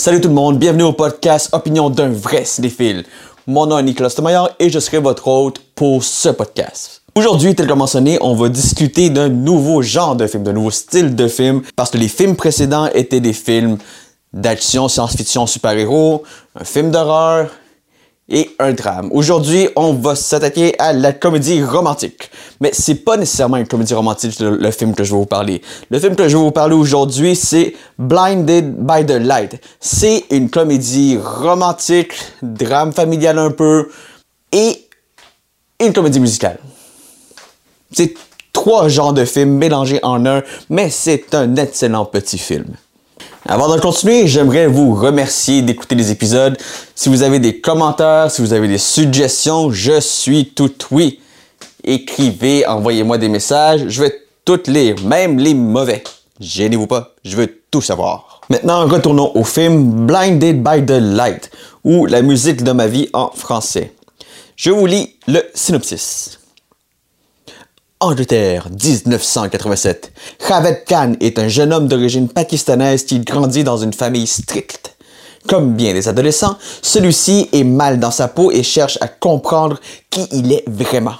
Salut tout le monde, bienvenue au podcast Opinion d'un vrai cinéphile. Mon nom est Nicolas Stemaillard et je serai votre hôte pour ce podcast. Aujourd'hui, tel que mentionné, on va discuter d'un nouveau genre de film, d'un nouveau style de film, parce que les films précédents étaient des films d'action, science-fiction, super-héros, un film d'horreur, et un drame. Aujourd'hui, on va s'attaquer à la comédie romantique. Mais c'est pas nécessairement une comédie romantique le, film que je vais vous parler. Le film que je vais vous parler aujourd'hui, c'est Blinded by the Light. C'est une comédie romantique, drame familial un peu et une comédie musicale. C'est trois genres de films mélangés en un, mais c'est un excellent petit film. Avant de continuer, j'aimerais vous remercier d'écouter les épisodes. Si vous avez des commentaires, si vous avez des suggestions, je suis tout oui. Écrivez, envoyez-moi des messages, je vais toutes lire, même les mauvais. Gênez-vous pas, je veux tout savoir. Maintenant, retournons au film Blinded by the Light, ou La musique de ma vie en français. Je vous lis le synopsis. Angleterre, 1987. Javed Khan est un jeune homme d'origine pakistanaise qui grandit dans une famille stricte. Comme bien des adolescents, celui-ci est mal dans sa peau et cherche à comprendre qui il est vraiment.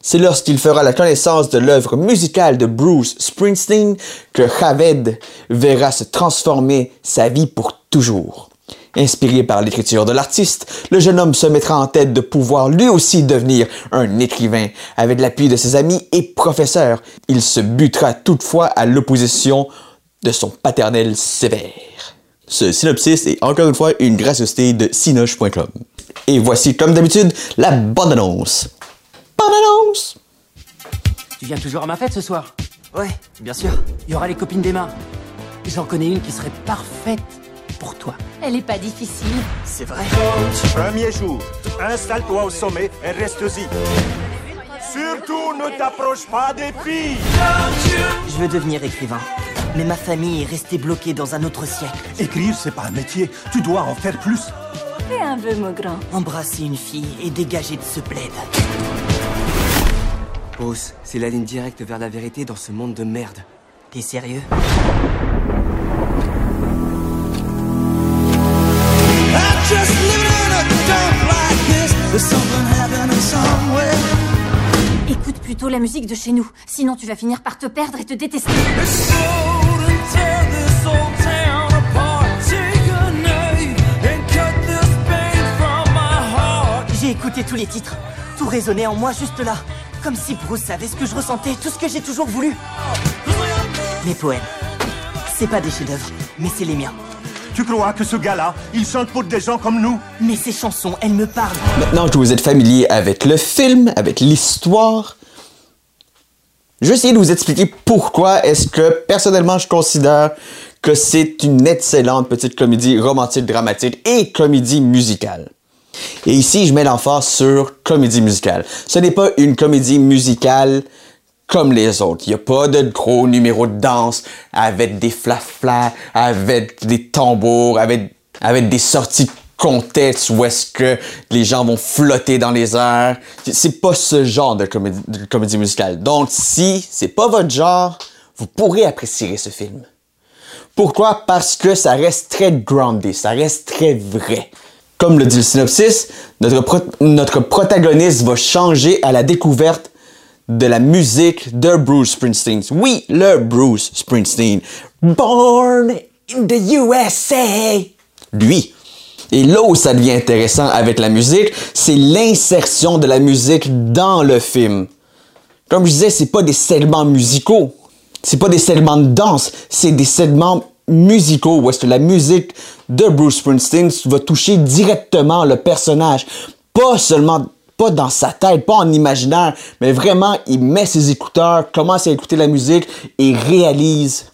C'est lorsqu'il fera la connaissance de l'œuvre musicale de Bruce Springsteen que Javed verra se transformer sa vie pour toujours. Inspiré par l'écriture de l'artiste, le jeune homme se mettra en tête de pouvoir lui aussi devenir un écrivain. Avec l'appui de ses amis et professeurs, il se butera toutefois à l'opposition de son paternel sévère. Ce synopsis est encore une fois une gracieuseté de sinoche.com. Et voici comme d'habitude la bonne annonce. Bonne annonce! Tu viens toujours à ma fête ce soir? Ouais, bien sûr. Il y aura les copines d'Emma. J'en connais une qui serait parfaite pour toi. Elle est pas difficile. C'est vrai. Premier jour, installe-toi au sommet et reste-y. Surtout ne t'approche pas des filles. Je veux devenir écrivain. Mais ma famille est restée bloquée dans un autre siècle. Écrire, c'est pas un métier. Tu dois en faire plus. Fais un peu, mon grand. Embrasser une fille et dégager de ce bled. Bruce, c'est la ligne directe vers la vérité dans ce monde de merde. T'es sérieux? Écoute plutôt la musique de chez nous, sinon tu vas finir par te perdre et te détester. J'ai écouté tous les titres. Tout résonnait en moi juste là. Comme si Bruce savait ce que je ressentais, tout ce que j'ai toujours voulu. Mes poèmes. C'est pas des chefs-d'œuvre, mais c'est les miens. Tu crois que ce gars-là, il chante pour des gens comme nous? Mais ces chansons, elles me parlent. Maintenant que vous êtes familier avec le film, avec l'histoire, je vais essayer de vous expliquer pourquoi est-ce que personnellement je considère que c'est une excellente petite comédie romantique, dramatique et comédie musicale. Et ici, je mets l'emphase sur comédie musicale. Ce n'est pas une comédie musicale comme les autres. Il n'y a pas de gros numéros de danse avec des flaflas, avec des tambours, avec, avec des sorties contexte où est-ce que les gens vont flotter dans les airs. C'est pas ce genre de comédie, musicale. Donc, si c'est pas votre genre, vous pourrez apprécier ce film. Pourquoi? Parce que ça reste très grounded, ça reste très vrai. Comme le dit le synopsis, notre, notre protagoniste va changer à la découverte de la musique de Bruce Springsteen. Oui, le Bruce Springsteen. Born in the USA. Lui. Et là où ça devient intéressant avec la musique, c'est l'insertion de la musique dans le film. Comme je disais, c'est pas des segments musicaux. C'est pas des segments de danse, c'est des segments musicaux où que la musique de Bruce Springsteen va toucher directement le personnage. Pas seulement, pas dans sa tête, pas en imaginaire, mais vraiment, il met ses écouteurs, commence à écouter la musique et réalise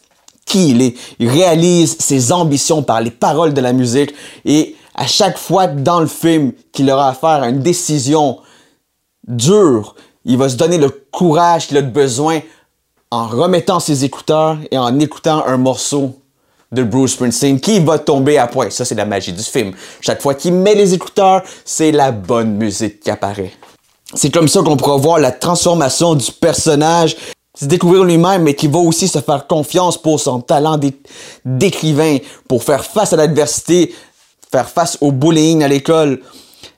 qui il est. Il réalise ses ambitions par les paroles de la musique et à chaque fois dans le film qu'il aura à faire une décision dure, il va se donner le courage qu'il a besoin en remettant ses écouteurs et en écoutant un morceau de Bruce Springsteen qui va tomber à point. Ça, c'est la magie du film. Chaque fois qu'il met les écouteurs, c'est la bonne musique qui apparaît. C'est comme ça qu'on pourra voir la transformation du personnage. se découvrir lui-même, mais qui va aussi se faire confiance pour son talent d'écrivain, pour faire face à l'adversité, faire face au bullying à l'école,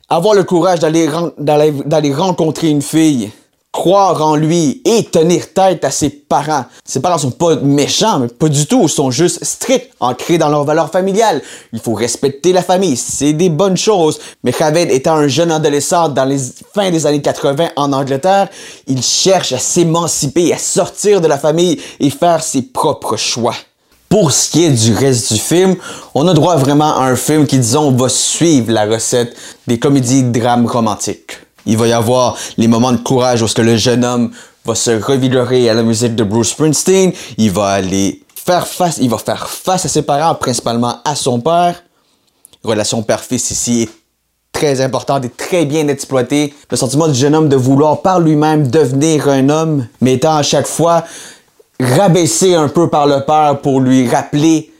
avoir le courage d'aller rencontrer une fille, croire en lui et tenir tête à ses parents. Ses parents sont pas méchants, mais pas du tout. Ils sont juste stricts, ancrés dans leurs valeurs familiales. Il faut respecter la famille. C'est des bonnes choses. Mais Khaved étant un jeune adolescent dans les fins des années 80 en Angleterre, il cherche à s'émanciper, à sortir de la famille et faire ses propres choix. Pour ce qui est du reste du film, on a droit vraiment à un film qui, disons, va suivre la recette des comédies drames romantiques. Il va y avoir les moments de courage où le jeune homme va se revigorer à la musique de Bruce Springsteen. Il va aller faire face, il va faire face à ses parents, principalement à son père. Relation père-fils ici est très importante et très bien exploitée. Le sentiment du jeune homme de vouloir par lui-même devenir un homme, mais étant à chaque fois rabaissé un peu par le père pour lui rappeler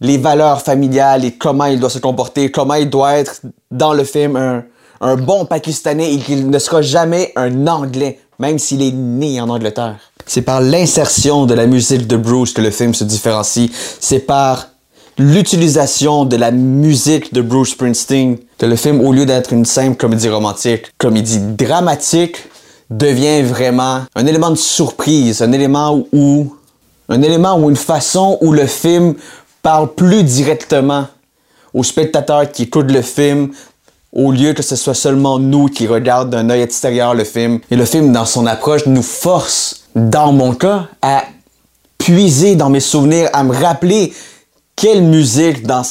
les valeurs familiales et comment il doit se comporter, comment il doit être dans le film un, un bon Pakistanais et qu'il ne sera jamais un Anglais, même s'il est né en Angleterre. C'est par l'insertion de la musique de Bruce que le film se différencie. C'est par l'utilisation de la musique de Bruce Springsteen que le film, au lieu d'être une simple comédie romantique, comédie dramatique, devient vraiment un élément de surprise, un élément où, un élément ou une façon où le film parle plus directement aux spectateurs qui écoutent le film au lieu que ce soit seulement nous qui regardons d'un œil extérieur le film. Et le film, dans son approche, nous force, dans mon cas, à puiser dans mes souvenirs, à me rappeler quelle musique dans,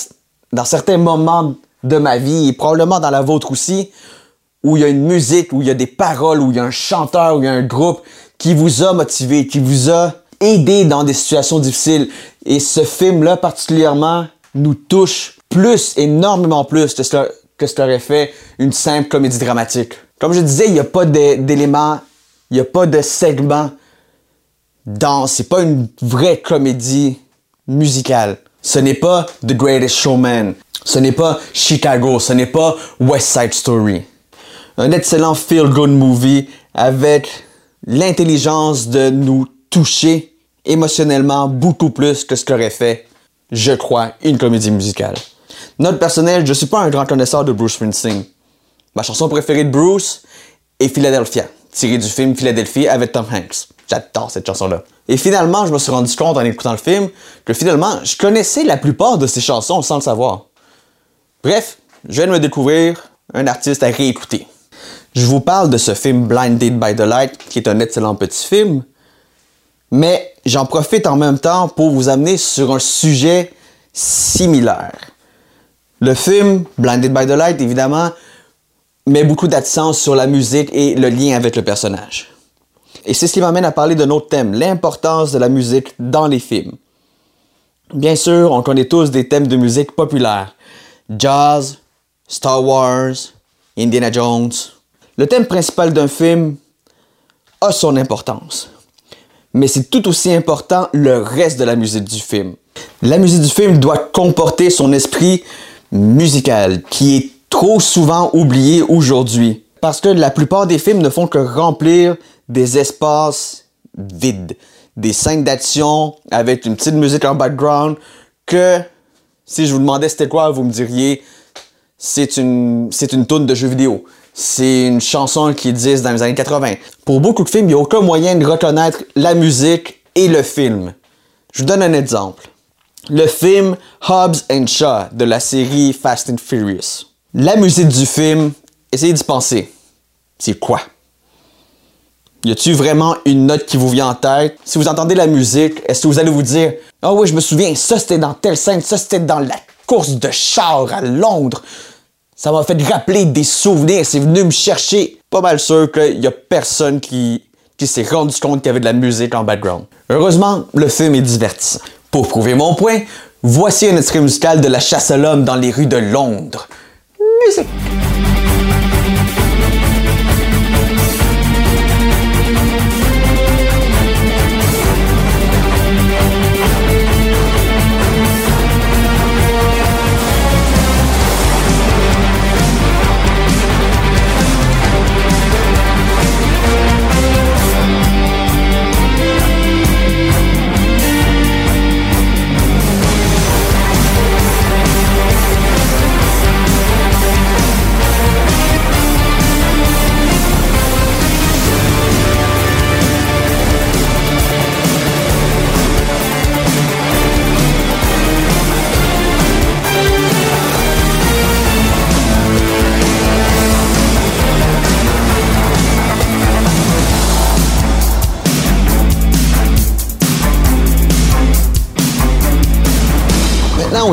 dans certains moments de ma vie, et probablement dans la vôtre aussi, où il y a une musique, où il y a des paroles, où il y a un chanteur, où il y a un groupe qui vous a motivé, qui vous a aidé dans des situations difficiles. Et ce film-là particulièrement nous touche plus, énormément plus que ce qu'aurait fait une simple comédie dramatique. Comme je disais, il n'y a pas d'éléments, il n'y a pas de segment dans, c'est pas une vraie comédie musicale. Ce n'est pas The Greatest Showman. Ce n'est pas Chicago. Ce n'est pas West Side Story. Un excellent feel-good movie avec l'intelligence de nous toucher émotionnellement beaucoup plus que ce qu'aurait fait, je crois, une comédie musicale. Note personnelle, je suis pas un grand connaisseur de Bruce Springsteen. Ma chanson préférée de Bruce est Philadelphia, tirée du film Philadelphie avec Tom Hanks. J'adore cette chanson-là. Et finalement, je me suis rendu compte en écoutant le film que finalement, je connaissais la plupart de ses chansons sans le savoir. Bref, je viens de me découvrir un artiste à réécouter. Je vous parle de ce film Blinded by the Light, qui est un excellent petit film, mais j'en profite en même temps pour vous amener sur un sujet similaire. Le film, Blinded by the Light, évidemment, met beaucoup d'accent sur la musique et le lien avec le personnage. Et c'est ce qui m'amène à parler d'un autre thème, l'importance de la musique dans les films. Bien sûr, on connaît tous des thèmes de musique populaires. Jazz, Star Wars, Indiana Jones. Le thème principal d'un film a son importance. Mais c'est tout aussi important le reste de la musique du film. La musique du film doit comporter son esprit musical qui est trop souvent oublié aujourd'hui. Parce que la plupart des films ne font que remplir des espaces vides, des scènes d'action avec une petite musique en background que si je vous demandais c'était quoi, vous me diriez c'est une c'est une tourne de jeu vidéo. C'est une chanson qui existe dans les années 80. Pour beaucoup de films, il n'y a aucun moyen de reconnaître la musique et le film. Je vous donne un exemple le film Hobbs and Shaw de la série Fast and Furious. La musique du film, essayez d'y penser. C'est quoi? Y a-t-il vraiment une note qui vous vient en tête? Si vous entendez la musique, est-ce que vous allez vous dire Ah oh oui, je me souviens, ça c'était dans telle scène, ça c'était dans la course de char à Londres. Ça m'a fait rappeler des souvenirs, c'est venu me chercher. Pas mal sûr qu'il y a personne qui, qui s'est rendu compte qu'il y avait de la musique en background. Heureusement, le film est divertissant. Pour prouver mon point, voici un extrait musical de La chasse à l'homme dans les rues de Londres. Musique!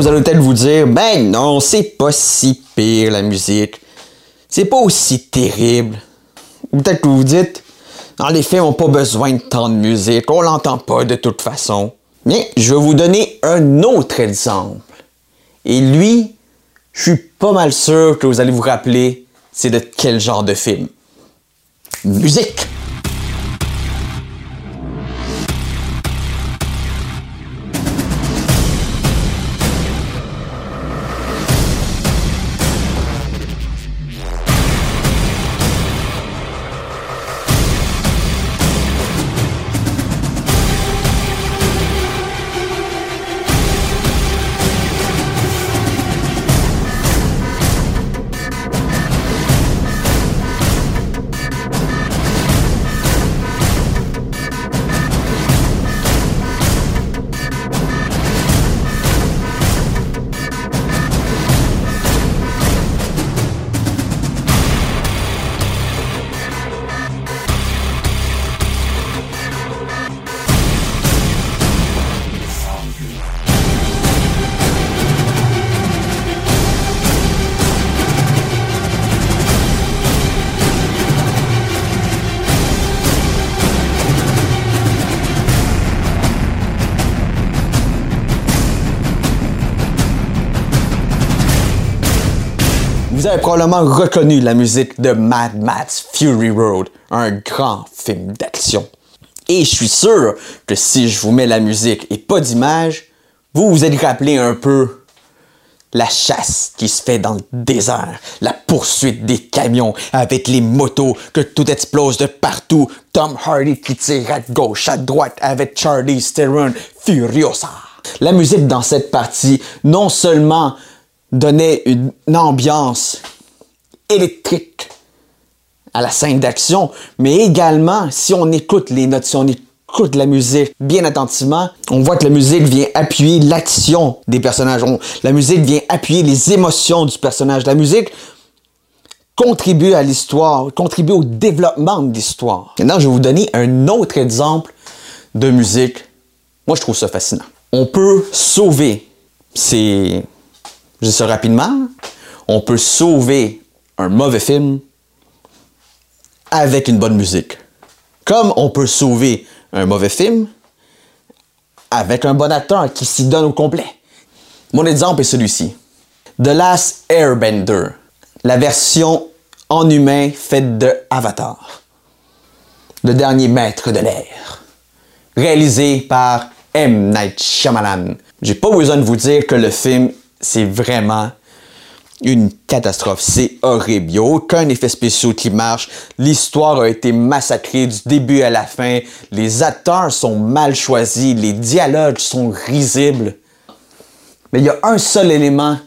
Vous allez peut-être vous dire, ben non, c'est pas si pire la musique. C'est pas aussi terrible. Ou peut-être que vous vous dites, dans les films, on n'a pas besoin de tant de musique, on l'entend pas de toute façon. Mais je vais vous donner un autre exemple. Et lui, je suis pas mal sûr que vous allez vous rappeler c'est de quel genre de film. Musique! Vous avez probablement reconnu la musique de Mad Max Fury Road, un grand film d'action. Et je suis sûr que si je vous mets la musique et pas d'image, vous vous allez rappeler un peu la chasse qui se fait dans le désert, la poursuite des camions avec les motos, que tout explose de partout, Tom Hardy qui tire à gauche, à droite avec Charlie Theron Furiosa. La musique dans cette partie, non seulement donnait une ambiance électrique à la scène d'action, mais également, si on écoute les notes, si on écoute la musique bien attentivement, on voit que la musique vient appuyer l'action des personnages. la musique vient appuyer les émotions du personnage. La musique contribue à l'histoire, contribue au développement de l'histoire. Maintenant, je vais vous donner un autre exemple de musique. Moi, je trouve ça fascinant. On peut sauver ces je dis ça rapidement, on peut sauver un mauvais film avec une bonne musique. Comme on peut sauver un mauvais film avec un bon acteur qui s'y donne au complet. Mon exemple est celui-ci. The Last Airbender, la version en humain faite de Avatar. Le dernier maître de l'air. Réalisé par M. Night Shyamalan. J'ai pas besoin de vous dire que le film c'est vraiment une catastrophe. C'est horrible. Il n'y a aucun effet spécial qui marche. L'histoire a été massacrée du début à la fin. Les acteurs sont mal choisis. Les dialogues sont risibles. Mais il y a un seul élément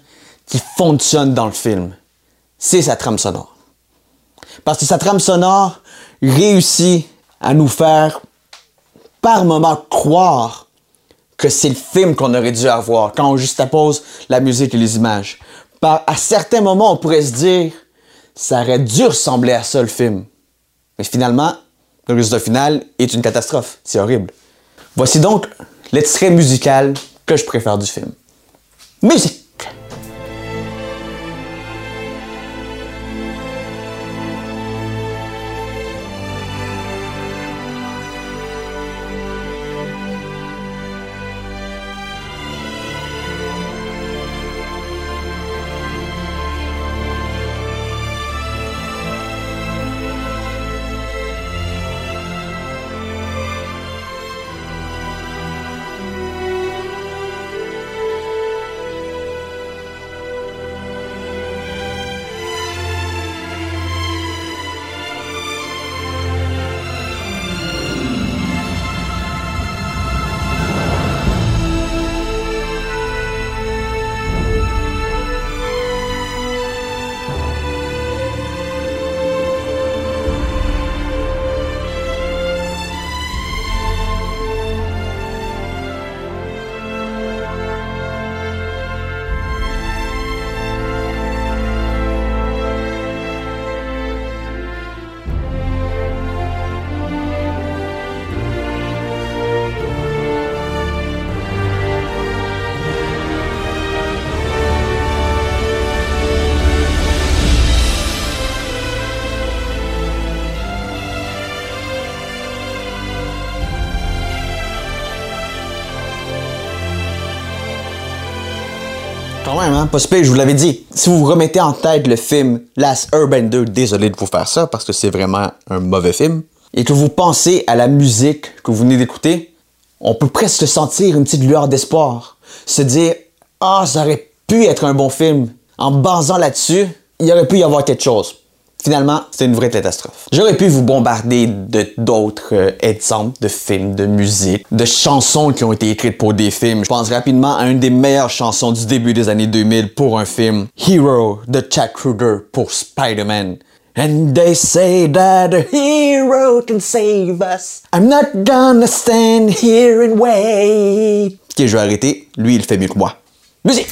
qui fonctionne dans le film. C'est sa trame sonore. Parce que sa trame sonore réussit à nous faire par moments croire que c'est le film qu'on aurait dû avoir quand on juxtapose la musique et les images. Par, à certains moments, on pourrait se dire, ça aurait dû ressembler à ça le film. Mais finalement, le résultat final est une catastrophe. C'est horrible. Voici donc l'extrait musical que je préfère du film. Musique! Quand même, hein, pas je vous l'avais dit. Si vous vous remettez en tête le film Last Airbender, désolé de vous faire ça parce que c'est vraiment un mauvais film, et que vous pensez à la musique que vous venez d'écouter, on peut presque sentir une petite lueur d'espoir. Se dire, ah, ça aurait pu être un bon film. En basant là-dessus, il aurait pu y avoir quelque chose. Finalement, c'est une vraie catastrophe. J'aurais pu vous bombarder de d'autres euh, exemples de films, de musique, de chansons qui ont été écrites pour des films. Je pense rapidement à une des meilleures chansons du début des années 2000 pour un film, Hero de Chad Kruger pour Spider-Man. And they say that a hero can save us. I'm not gonna stand here and wait. Ok, je vais arrêter. Lui, il fait mieux que moi. Musique!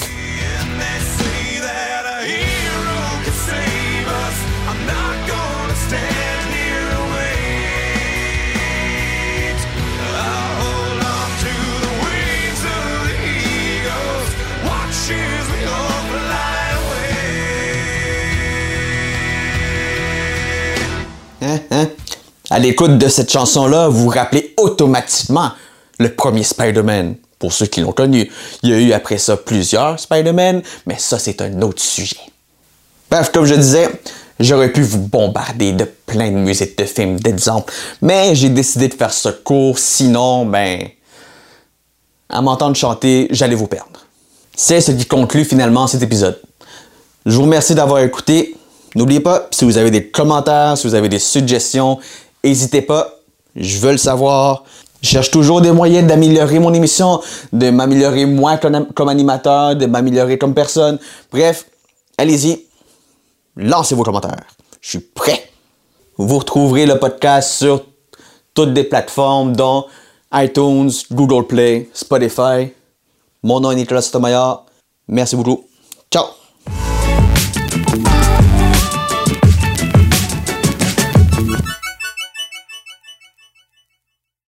À l'écoute de cette chanson-là, vous vous rappelez automatiquement le premier Spider-Man. Pour ceux qui l'ont connu, il y a eu après ça plusieurs Spider-Man, mais ça c'est un autre sujet. Bref, comme je disais, j'aurais pu vous bombarder de plein de musiques de films, d'exemples, mais j'ai décidé de faire ce cours, sinon, ben, à m'entendre chanter, j'allais vous perdre. C'est ce qui conclut finalement cet épisode. Je vous remercie d'avoir écouté. N'oubliez pas, si vous avez des commentaires, si vous avez des suggestions, n'hésitez pas. Je veux le savoir. Je cherche toujours des moyens d'améliorer mon émission, de m'améliorer moi comme, animateur, de m'améliorer comme personne. Bref, allez-y. Lancez vos commentaires. Je suis prêt. Vous retrouverez le podcast sur toutes les plateformes dont iTunes, Google Play, Spotify. Mon nom est Nicolas Sotomayor. Merci beaucoup.